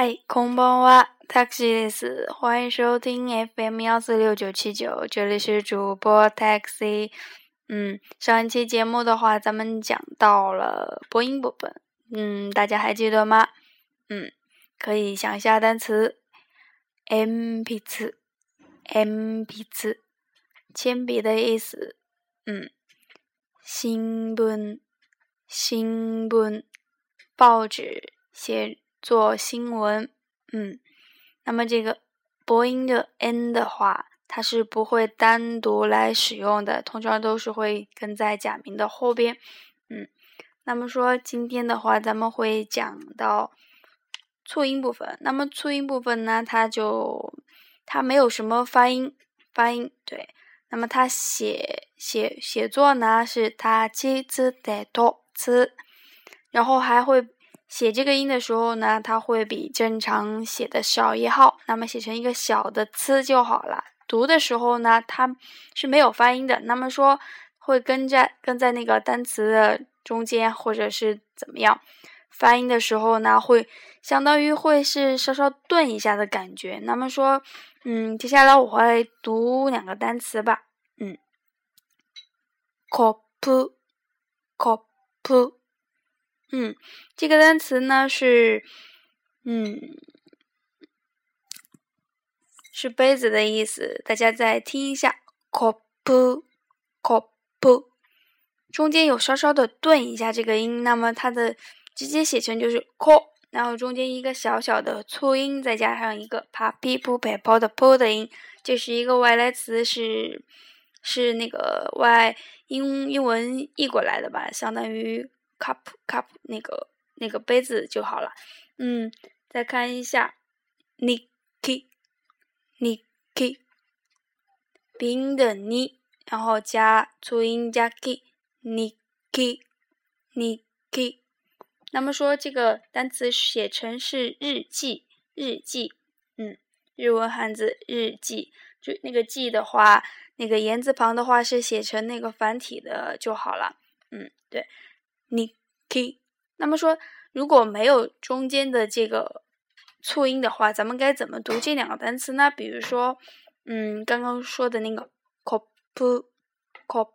嗨，空邦哇，taxi です。欢迎收听 FM 幺四六九七九，这里是主播 taxi。嗯，上一期节目的话，咱们讲到了播音部分，嗯，大家还记得吗？嗯，可以想一下单词，mpz，mpz，铅笔的意思。嗯，新聞新聞报纸写。做新闻，嗯，那么这个播音的 n 的话，它是不会单独来使用的，通常都是会跟在假名的后边，嗯。那么说今天的话，咱们会讲到促音部分。那么促音部分呢，它就它没有什么发音，发音对。那么它写写写作呢，是它七字得多字，然后还会。写这个音的时候呢，它会比正常写的少一号，那么写成一个小的“呲”就好了。读的时候呢，它是没有发音的，那么说会跟在跟在那个单词的中间，或者是怎么样？发音的时候呢，会相当于会是稍稍顿一下的感觉。那么说，嗯，接下来我会读两个单词吧，嗯，cup，cup。嗯，这个单词呢是，嗯，是杯子的意思。大家再听一下，cup，cup，中间有稍稍的顿一下这个音，那么它的直接写成就是 cup，然后中间一个小小的促音，再加上一个 pa pi pu pe po 的 po 的音，这是一个外来词，是是那个外英英文译过来的吧，相当于。Cup cup 那个那个杯子就好了，嗯，再看一下，niki niki，鼻音的 n，然后加粗音加 ki，niki niki，那么说这个单词写成是日记日记，嗯，日文汉字日记，就那个记的话，那个言字旁的话是写成那个繁体的就好了，嗯，对。你 k，那么说如果没有中间的这个促音的话，咱们该怎么读这两个单词呢？比如说，嗯，刚刚说的那个 cop，cop，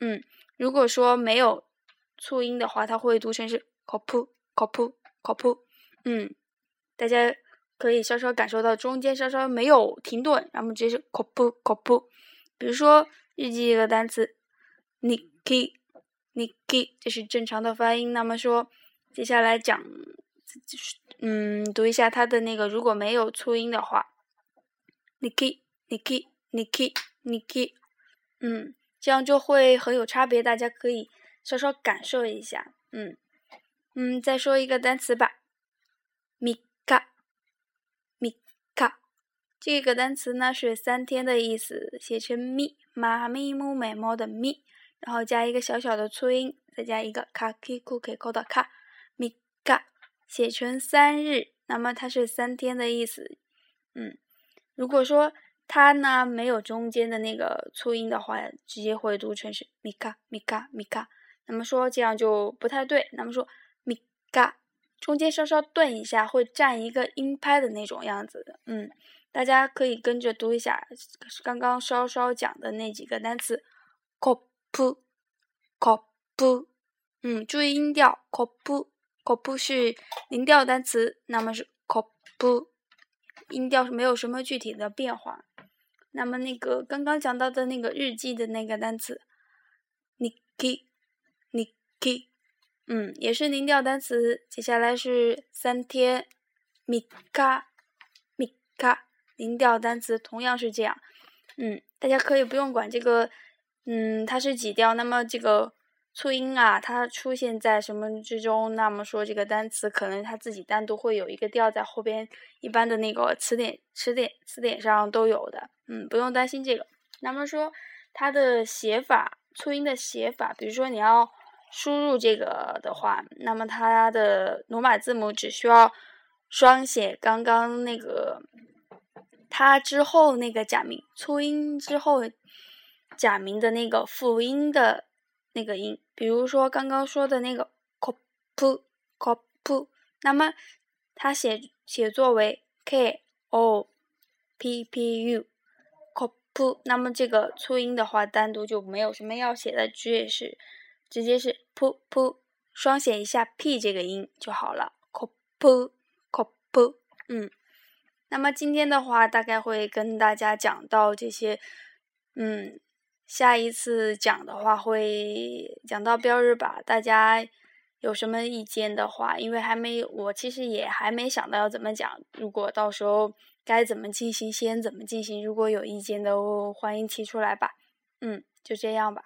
嗯，如果说没有促音的话，它会读成是 cop，cop，cop，嗯，大家可以稍稍感受到中间稍稍没有停顿，然后直接是 cop，cop，比如说日记这个单词，你 k。Niki，这是正常的发音。那么说，接下来讲，嗯，读一下它的那个，如果没有粗音的话，Niki，Niki，Niki，Niki，嗯，这样就会很有差别。大家可以稍稍感受一下。嗯嗯，再说一个单词吧，Mika，Mika，这个单词呢是三天的意思，写成咪妈咪木美猫的咪。然后加一个小小的促音，再加一个卡 k ku k ko 的卡米嘎，写成三日，那么它是三天的意思。嗯，如果说它呢没有中间的那个促音的话，直接会读成是米嘎米嘎米嘎。那么说这样就不太对。那么说米嘎中间稍稍顿一下，会占一个音拍的那种样子的。嗯，大家可以跟着读一下刚刚稍稍讲的那几个单词 c o p。P cop，嗯，注意音调，cop，cop 是零调单词，那么是 cop，音调是没有什么具体的变化。那么那个刚刚讲到的那个日记的那个单词，niki，niki，嗯，也是零调单词。接下来是三天，mika，mika，零调单词同样是这样。嗯，大家可以不用管这个。嗯，它是几调？那么这个促音啊，它出现在什么之中？那么说这个单词可能它自己单独会有一个调在后边，一般的那个词典、词典、词典上都有的。嗯，不用担心这个。那么说它的写法，促音的写法，比如说你要输入这个的话，那么它的罗马字母只需要双写刚刚那个它之后那个假名促音之后。假名的那个辅音的那个音，比如说刚刚说的那个 cop cop，那么它写写作为 k o p p u kopu，那么这个促音的话，单独就没有什么要写的，直接是直接是 pu pu，双写一下 p 这个音就好了，kopu kopu，嗯。那么今天的话，大概会跟大家讲到这些，嗯，下一次讲的话会讲到标日吧。大家有什么意见的话，因为还没我其实也还没想到要怎么讲。如果到时候该怎么进行，先怎么进行，如果有意见的，欢迎提出来吧。嗯，就这样吧。